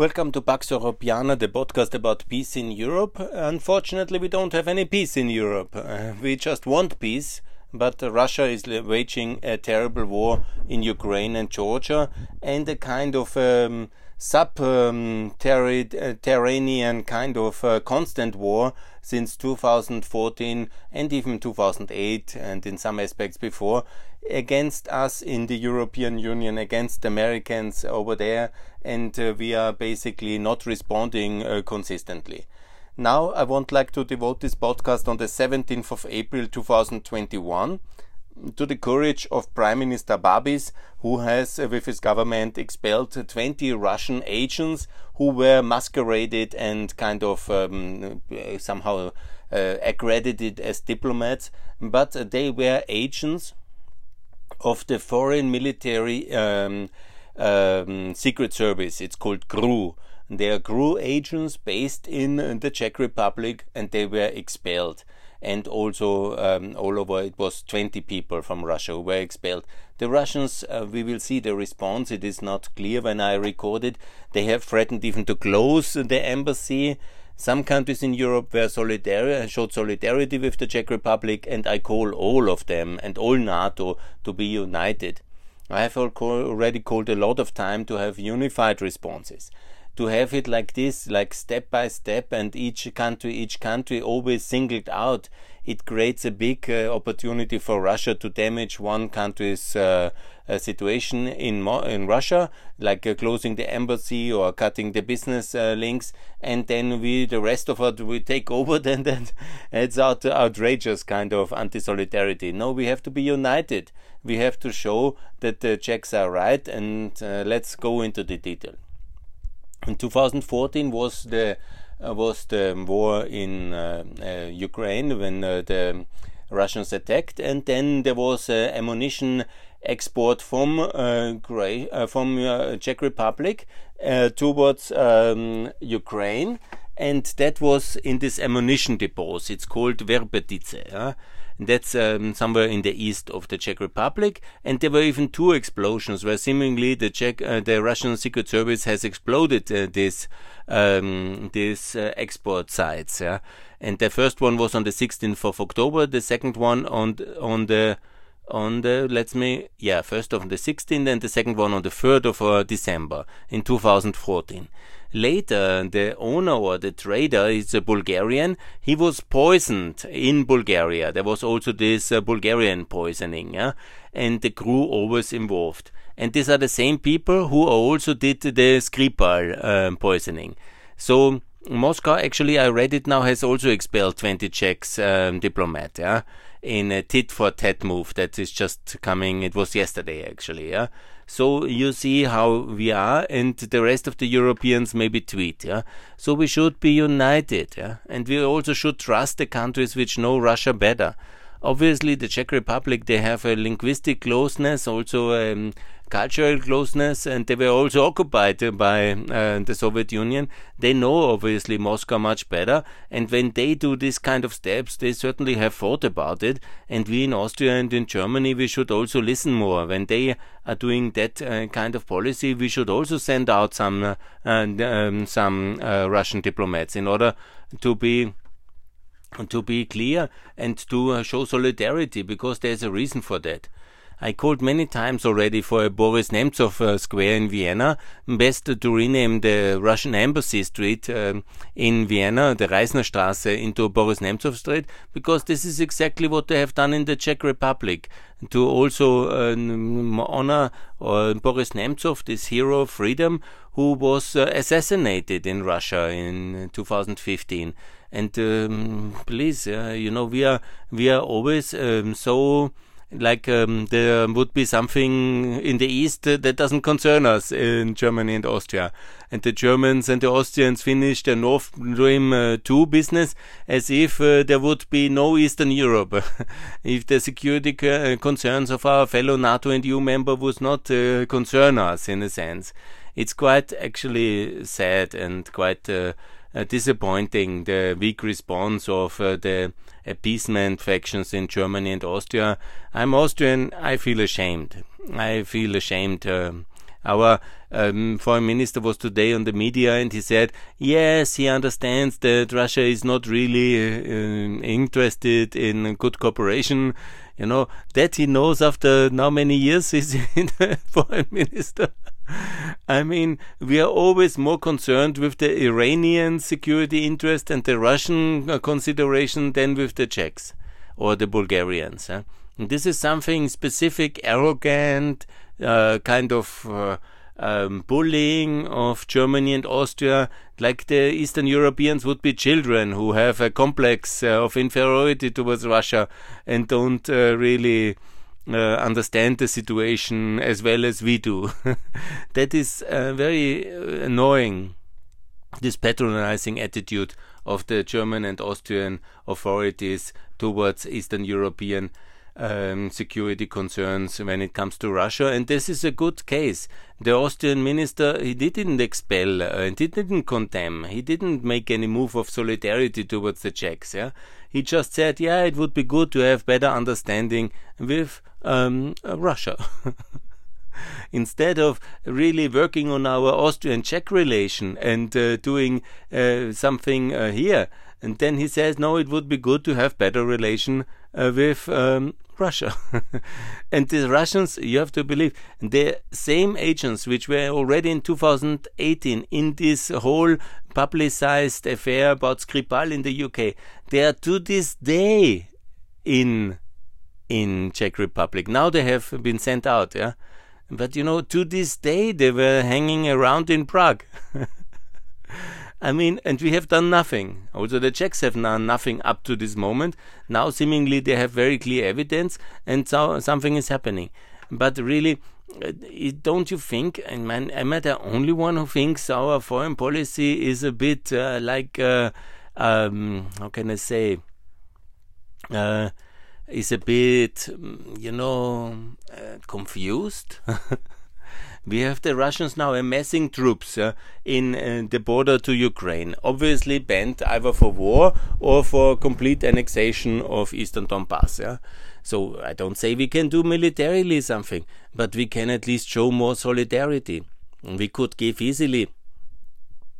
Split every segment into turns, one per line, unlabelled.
Welcome to Pax Europiana, the podcast about peace in Europe. Unfortunately, we don't have any peace in Europe. Uh, we just want peace, but Russia is waging a terrible war in Ukraine and Georgia, and a kind of um, subterranean um, kind of uh, constant war since 2014 and even 2008 and in some aspects before against us in the European Union, against Americans over there, and uh, we are basically not responding uh, consistently. Now, I would like to devote this podcast on the 17th of April 2021 to the courage of Prime Minister Babis, who has, uh, with his government, expelled 20 Russian agents who were masqueraded and kind of um, somehow uh, accredited as diplomats, but they were agents of the foreign military um, um, secret service. It's called GRU. They are GRU agents based in the Czech Republic, and they were expelled. And also, um, all over, it was 20 people from Russia who were expelled. The Russians, uh, we will see the response. It is not clear when I recorded. They have threatened even to close the embassy. Some countries in Europe were solidar- showed solidarity with the Czech Republic, and I call all of them and all NATO to be united. I have already called a lot of time to have unified responses to have it like this, like step by step, and each country, each country always singled out, it creates a big uh, opportunity for Russia to damage one country's uh, uh, situation in in Russia, like uh, closing the embassy or cutting the business uh, links, and then we, the rest of it, we take over. Then, then it's out outrageous kind of anti-solidarity. No, we have to be united. We have to show that the Czechs are right, and uh, let's go into the detail. In 2014 was the uh, was the war in uh, uh, Ukraine when the Russians attacked, and then there was ammunition export from uh, uh, from uh, Czech Republic towards um, Ukraine, and that was in this ammunition depots. It's called Vrbětice. That's um, somewhere in the east of the Czech Republic, and there were even two explosions where seemingly the Czech, uh, the Russian Secret Service has exploded uh, this um, these uh, export sites. Yeah, and the first one was on the 16th of October. The second one on on the on the let's me yeah first of the 16th and the second one on the 3rd of uh, December in 2014 later the owner or the trader is a Bulgarian he was poisoned in Bulgaria there was also this uh, Bulgarian poisoning yeah and the GRU always involved and these are the same people who also did the Skripal um, poisoning so Moscow actually I read it now has also expelled 20 Czechs um, diplomat yeah in a tit for tat move that is just coming. It was yesterday actually. Yeah. So you see how we are, and the rest of the Europeans maybe tweet. Yeah. So we should be united. Yeah. And we also should trust the countries which know Russia better. Obviously, the Czech Republic they have a linguistic closeness, also um, cultural closeness, and they were also occupied by uh, the Soviet Union. They know obviously Moscow much better, and when they do this kind of steps, they certainly have thought about it. And we in Austria and in Germany, we should also listen more. When they are doing that uh, kind of policy, we should also send out some uh, um, some uh, Russian diplomats in order to be to be clear and to uh, show solidarity because there's a reason for that. I called many times already for a Boris Nemtsov uh, square in Vienna. Best to rename the Russian Embassy Street uh, in Vienna, the Reisnerstraße, into Boris Nemtsov Street, because this is exactly what they have done in the Czech Republic. To also uh, honor uh, Boris Nemtsov, this hero of freedom, who was uh, assassinated in Russia in 2015 and um, please, uh, you know, we are we are always um, so like um, there would be something in the east uh, that doesn't concern us in Germany and Austria. And the Germans and the Austrians finish the North Stream uh, 2 business as if uh, there would be no Eastern Europe. if the security uh, concerns of our fellow NATO and EU member would not uh, concern us in a sense. It's quite actually sad and quite uh, disappointing the weak response of uh, the appeasement factions in Germany and Austria. I'm Austrian. I feel ashamed. I feel ashamed uh, Our um, foreign minister was today on the media and he said, yes, he understands that Russia is not really uh, interested in good cooperation. You know, that he knows after now many years he's in foreign minister. I mean, we are always more concerned with the Iranian security interest and the Russian uh, consideration than with the Czechs or the Bulgarians. Huh? This is something specific, arrogant, uh, kind of uh, um, bullying of Germany and Austria, like the Eastern Europeans would be children who have a complex uh, of inferiority towards Russia and don't uh, really uh, understand the situation as well as we do. that is uh, very annoying, this patronizing attitude of the German and Austrian authorities towards Eastern European um, security concerns when it comes to Russia, and this is a good case. The Austrian minister he didn't expel uh, and he didn't condemn. He didn't make any move of solidarity towards the Czechs. Yeah, he just said, yeah, it would be good to have better understanding with um, Russia. instead of really working on our Austrian Czech relation and uh, doing uh, something uh, here. And then he says, no, it would be good to have better relation uh, with um, Russia. and the Russians, you have to believe, the same agents which were already in 2018 in this whole publicized affair about Skripal in the UK, they are to this day in in Czech Republic. Now they have been sent out, yeah. But you know, to this day they were hanging around in Prague. I mean, and we have done nothing. Also, the Czechs have done nothing up to this moment. Now, seemingly, they have very clear evidence, and so something is happening. But really, uh, don't you think? And man, am I the only one who thinks our foreign policy is a bit uh, like, uh, um, how can I say, uh, is a bit, mm, you know, uh, confused? We have the Russians now amassing troops uh, in uh, the border to Ukraine, obviously bent either for war or for complete annexation of eastern Donbass. Yeah? So I don't say we can do militarily something, but we can at least show more solidarity. We could give easily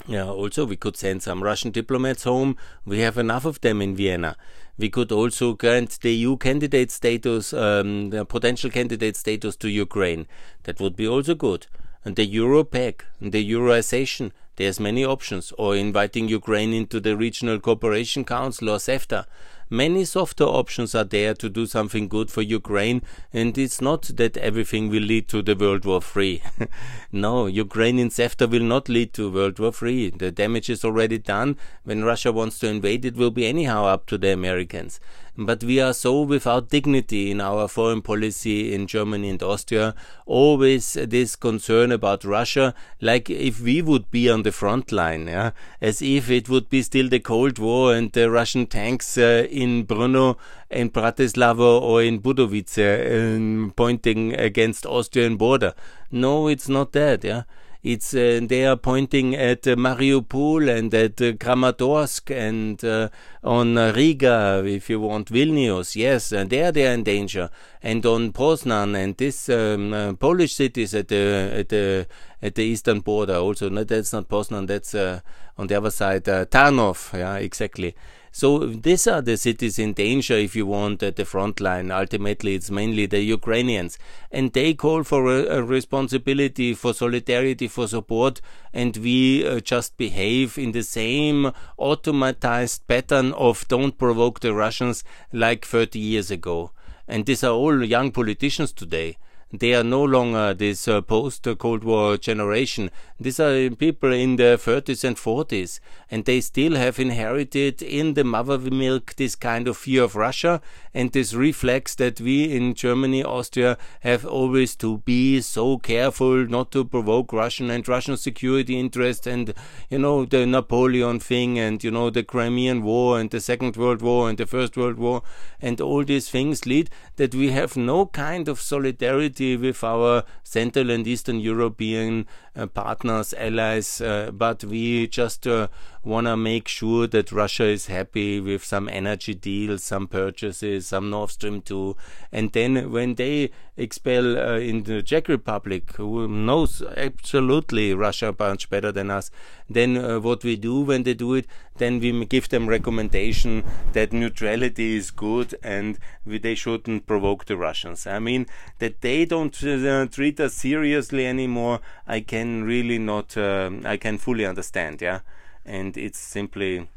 yeah, also we could send some Russian diplomats home. We have enough of them in Vienna. We could also grant the EU candidate status, um, the potential candidate status to Ukraine. That would be also good. And the Euro pack, the Euroization, there's many options. Or inviting Ukraine into the Regional Cooperation Council or CEFTA many softer options are there to do something good for Ukraine, and it's not that everything will lead to the World War III. no, Ukraine in CEFTA will not lead to World War III. The damage is already done. When Russia wants to invade, it will be anyhow up to the Americans. But we are so without dignity in our foreign policy in Germany and Austria. Always this concern about Russia, like if we would be on the front line, yeah? as if it would be still the Cold War and the Russian tanks uh, in Brno, in Bratislava, or in Budovice uh, pointing against Austrian border. No, it's not that. Yeah it's uh, they are pointing at uh, Mariupol and at uh, Kramatorsk and on Riga, if you want Vilnius. Yes, and there they are in danger, and on Poznan and this um, Polish cities at the at the at the eastern border. Also, no, that's not Poznan. That's on the other side, Tarnów. Yeah, exactly. So these are the cities in danger, if you want, at the front line. Ultimately, it's mainly the Ukrainians. And they call for a, a responsibility, for solidarity, for support, and we uh, just behave in the same automatized pattern of don't provoke the Russians like 30 years ago. And these are all young politicians today they are no longer this uh, post Cold War generation. These are people in their 30s and 40s, and they still have inherited in the mother milk this kind of fear of Russia and this reflex that we in Germany, Austria have always to be so careful not to provoke Russian and Russian security interests and, you know, the Napoleon thing and, you know, the Crimean War and the Second World War and the First World War and all these things lead that we have no kind of solidarity with our Central and Eastern European partners, allies, uh, but we just uh, want to make sure that Russia is happy with some energy deals, some purchases, some Nord Stream 2. And then when they expel uh, in the Czech Republic, who knows absolutely Russia much better than us, then uh, what we do when they do it, then we give them recommendation that neutrality is good and we, they shouldn't provoke the Russians. I mean, that they don't uh, treat us seriously anymore, I can really not, uh, I can fully understand, yeah? And it's simply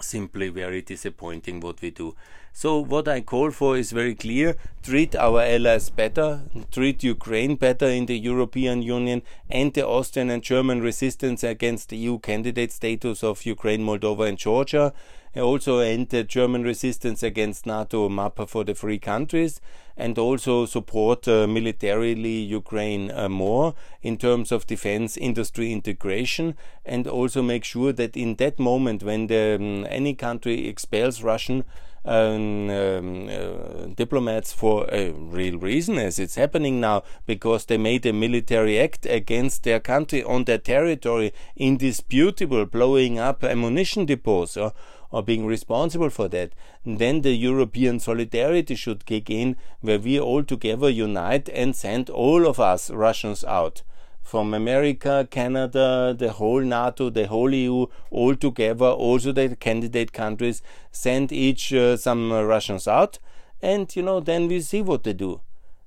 simply very disappointing what we do. So what I call for is very clear: treat our allies better, treat Ukraine better in the European Union, and the Austrian and German resistance against the EU candidate status of Ukraine, Moldova, and Georgia also end the German resistance against NATO map for the free countries and also support uh, militarily Ukraine uh, more in terms of defense industry integration and also make sure that in that moment when the, um, any country expels Russian um, um, uh, diplomats for a real reason, as it's happening now, because they made a military act against their country on their territory, indisputable, blowing up ammunition depots. Or, or being responsible for that, then the European solidarity should kick in, where we all together unite and send all of us Russians out from America, Canada, the whole NATO, the whole EU, all together, also the candidate countries, send each uh, some uh, Russians out, and you know, then we see what they do.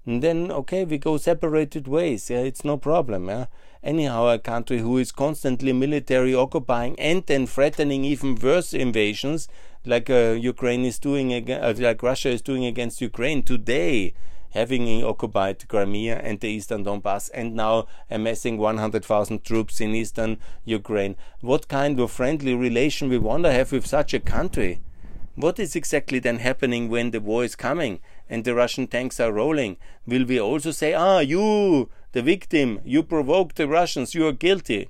And then, okay, we go separated ways. Yeah, it's no problem. Yeah? Anyhow, a country who is constantly military occupying and then threatening even worse invasions, like uh, Ukraine is doing, uh, like Russia is doing against Ukraine today, having occupied Crimea and the eastern Donbass, and now amassing 100,000 troops in eastern Ukraine. What kind of friendly relation we want to have with such a country? What is exactly then happening when the war is coming and the Russian tanks are rolling? Will we also say, ah, you, the victim, you provoked the Russians, you are guilty?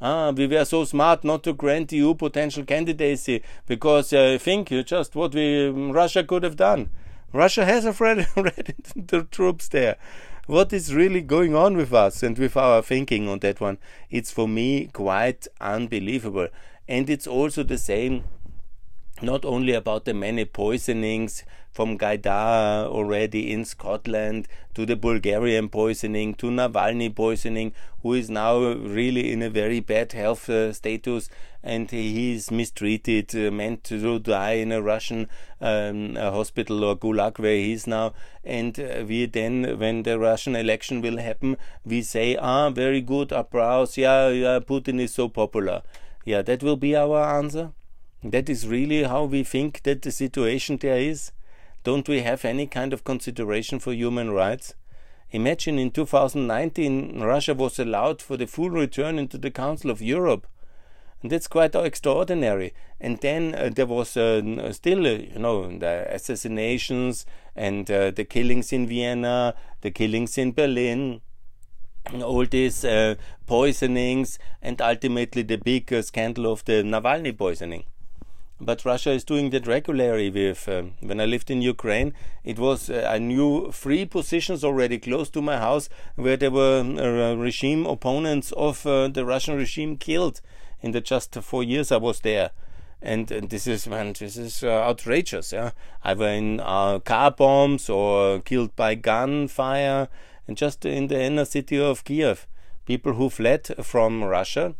Ah, we were so smart not to grant EU potential candidacy because uh, I think you just what we Russia could have done. Russia has already the troops there. What is really going on with us and with our thinking on that one? It's for me quite unbelievable. And it's also the same not only about the many poisonings from Gaidar already in Scotland to the Bulgarian poisoning to Navalny poisoning, who is now really in a very bad health uh, status and he is mistreated, uh, meant to die in a Russian um, a hospital or gulag where he is now. And uh, we then, when the Russian election will happen, we say, ah, very good, applause, yeah, yeah, Putin is so popular. Yeah, that will be our answer. That is really how we think that the situation there is. Don't we have any kind of consideration for human rights? Imagine in 2019 Russia was allowed for the full return into the Council of Europe. And that's quite extraordinary. And then uh, there was uh, still, uh, you know, the assassinations and uh, the killings in Vienna, the killings in Berlin, all these uh, poisonings, and ultimately the big uh, scandal of the Navalny poisoning but Russia is doing that regularly. With um, when I lived in Ukraine, it was uh, I knew three positions already close to my house where there were uh, regime opponents of uh, the Russian regime killed in the just four years I was there. And, and this is man, this is uh, outrageous. Yeah, either in uh, car bombs or killed by gunfire, and just in the inner city of Kiev, people who fled from Russia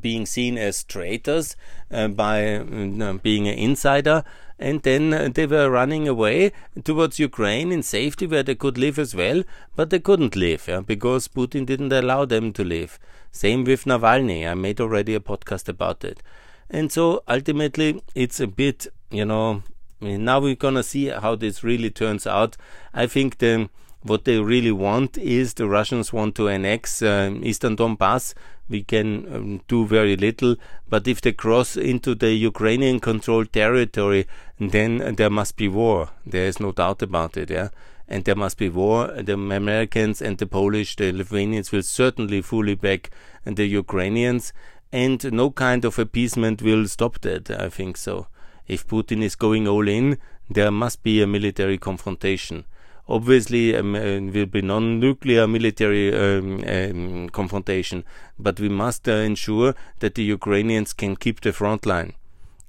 being seen as traitors uh, by uh, being an insider. And then uh, they were running away towards Ukraine in safety where they could live as well, but they couldn't live yeah, because Putin didn't allow them to live. Same with Navalny. I made already a podcast about it. And so ultimately, it's a bit, you know, now we're gonna see how this really turns out. I think the what they really want is the Russians want to annex uh, eastern Donbass. We can um, do very little, but if they cross into the Ukrainian controlled territory, then there must be war. There is no doubt about it, yeah. And there must be war. The Americans and the Polish, the Lithuanians will certainly fully back the Ukrainians, and no kind of appeasement will stop that. I think so. If Putin is going all in, there must be a military confrontation Obviously, um, uh, will be non-nuclear military um, um, confrontation, but we must uh, ensure that the Ukrainians can keep the front line,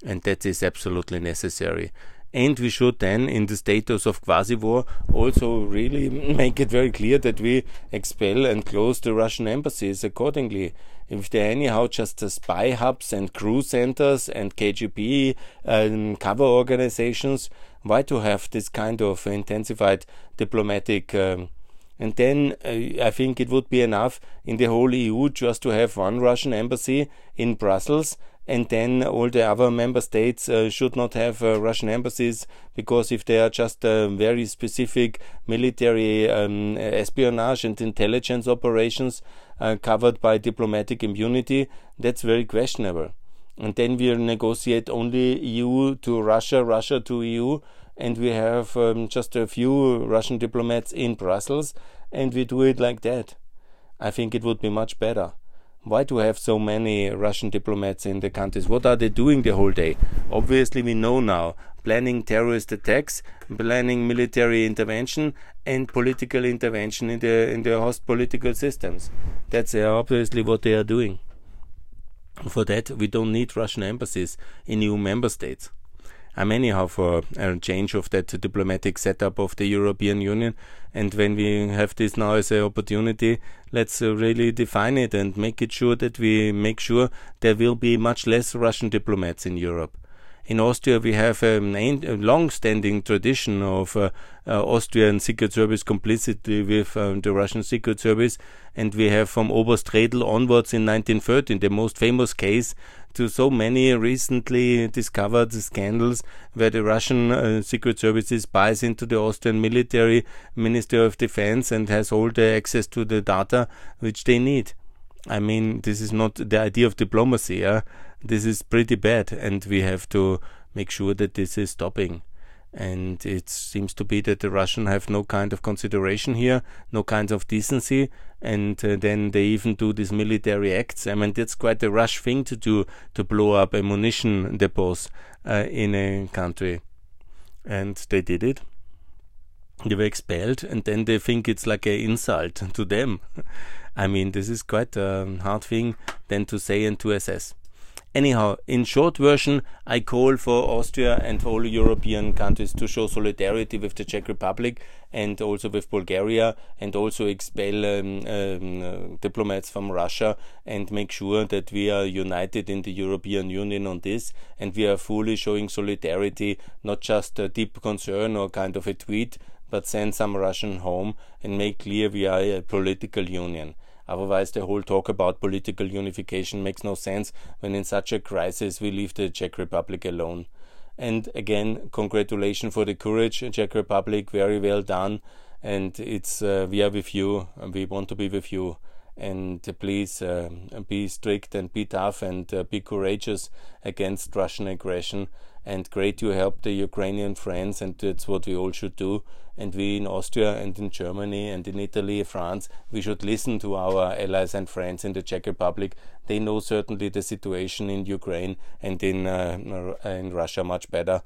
and that is absolutely necessary. And we should then, in the status of quasi war, also really make it very clear that we expel and close the Russian embassies accordingly. If they're anyhow just the spy hubs and GRU centers and KGB um, cover organizations, why to have this kind of intensified diplomatic? Um, and then uh, I think it would be enough in the whole EU just to have one Russian embassy in Brussels and then all the other member states uh, should not have uh, Russian embassies because if they are just uh, very specific military um, espionage and intelligence operations uh, covered by diplomatic immunity, that's very questionable. And then we'll negotiate only EU to Russia, Russia to EU, and we have um, just a few Russian diplomats in Brussels, and we do it like that. I think it would be much better. Why do we have so many Russian diplomats in the countries? What are they doing the whole day? Obviously, we know now planning terrorist attacks, planning military intervention, and political intervention in the in the host political systems. That's uh, obviously what they are doing. For that, we don't need Russian embassies in EU member states. I'm anyhow for a change of that diplomatic setup of the European Union. And when we have this now as an opportunity, let's uh, really define it and make it sure that we make sure there will be much less Russian diplomats in Europe. In Austria, we have um, a long-standing tradition of uh, uh, Austrian Secret Service complicity with um, the Russian Secret Service, and we have from Oberst Redl onwards in 1913 the most famous case to so many recently discovered scandals where the Russian uh, Secret Services buys into the Austrian military Ministry of Defense and has all the access to the data which they need. I mean, this is not the idea of diplomacy. Yeah? This is pretty bad, and we have to make sure that this is stopping. And it seems to be that the Russians have no kind of consideration here, no kind of decency, and uh, then they even do these military acts. I mean, that's quite a rush thing to do to blow up ammunition depots uh, in a country. And they did it they were expelled and then they think it's like an insult to them. I mean, this is quite a hard thing then to say and to assess. Anyhow, in short version, I call for Austria and all European countries to show solidarity with the Czech Republic and also with Bulgaria and also expel um, um, uh, diplomats from Russia and make sure that we are united in the European Union on this and we are fully showing solidarity, not just a deep concern or kind of a tweet, but send some Russian home and make clear we are a political union. Otherwise, the whole talk about political unification makes no sense when in such a crisis we leave the Czech Republic alone. And again, congratulations for the courage, Czech Republic, very well done. And it's uh, we are with you, we want to be with you. And please uh, be strict and be tough and uh, be courageous against Russian aggression and great to help the Ukrainian friends, and that's what we all should do. And we in Austria and in Germany and in Italy, France, we should listen to our allies and friends in the Czech Republic. They know certainly the situation in Ukraine and in uh, in Russia much better.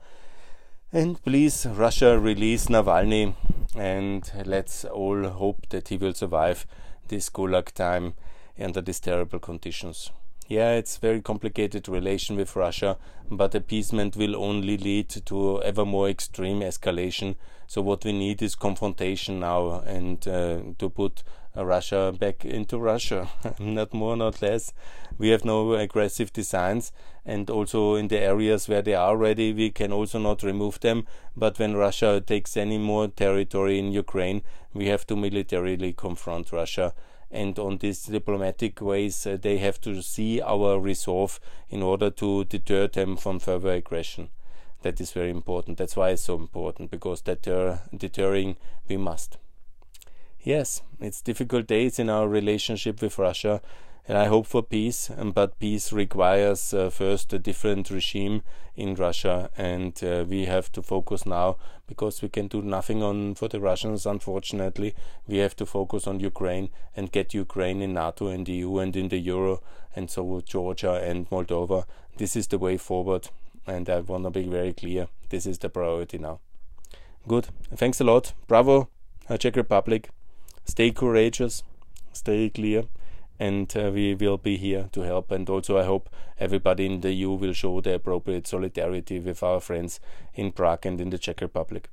And please, Russia, release Navalny, and let's all hope that he will survive this Gulag time under these terrible conditions yeah, it's very complicated relation with Russia, but appeasement will only lead to ever more extreme escalation. So what we need is confrontation now and uh, to put uh, Russia back into Russia, not more, not less. We have no aggressive designs, and also in the areas where they are ready, we can also not remove them. But when Russia takes any more territory in Ukraine, we have to militarily confront Russia and on these diplomatic ways uh, they have to see our resolve in order to deter them from further aggression that is very important that's why it's so important because deter deterring we must yes it's difficult days in our relationship with russia and I hope for peace, um, but peace requires uh, first a different regime in Russia, and uh, we have to focus now because we can do nothing on for the Russians. Unfortunately, we have to focus on Ukraine and get Ukraine in NATO and the EU and in the Euro, and so Georgia and Moldova. This is the way forward, and I want to be very clear. This is the priority now. Good. Thanks a lot. Bravo. uh, Czech Republic. Stay courageous, stay clear, and uh, we will be here to help. And also, I hope everybody in the EU will show the appropriate solidarity with our friends in Prague and in the Czech Republic.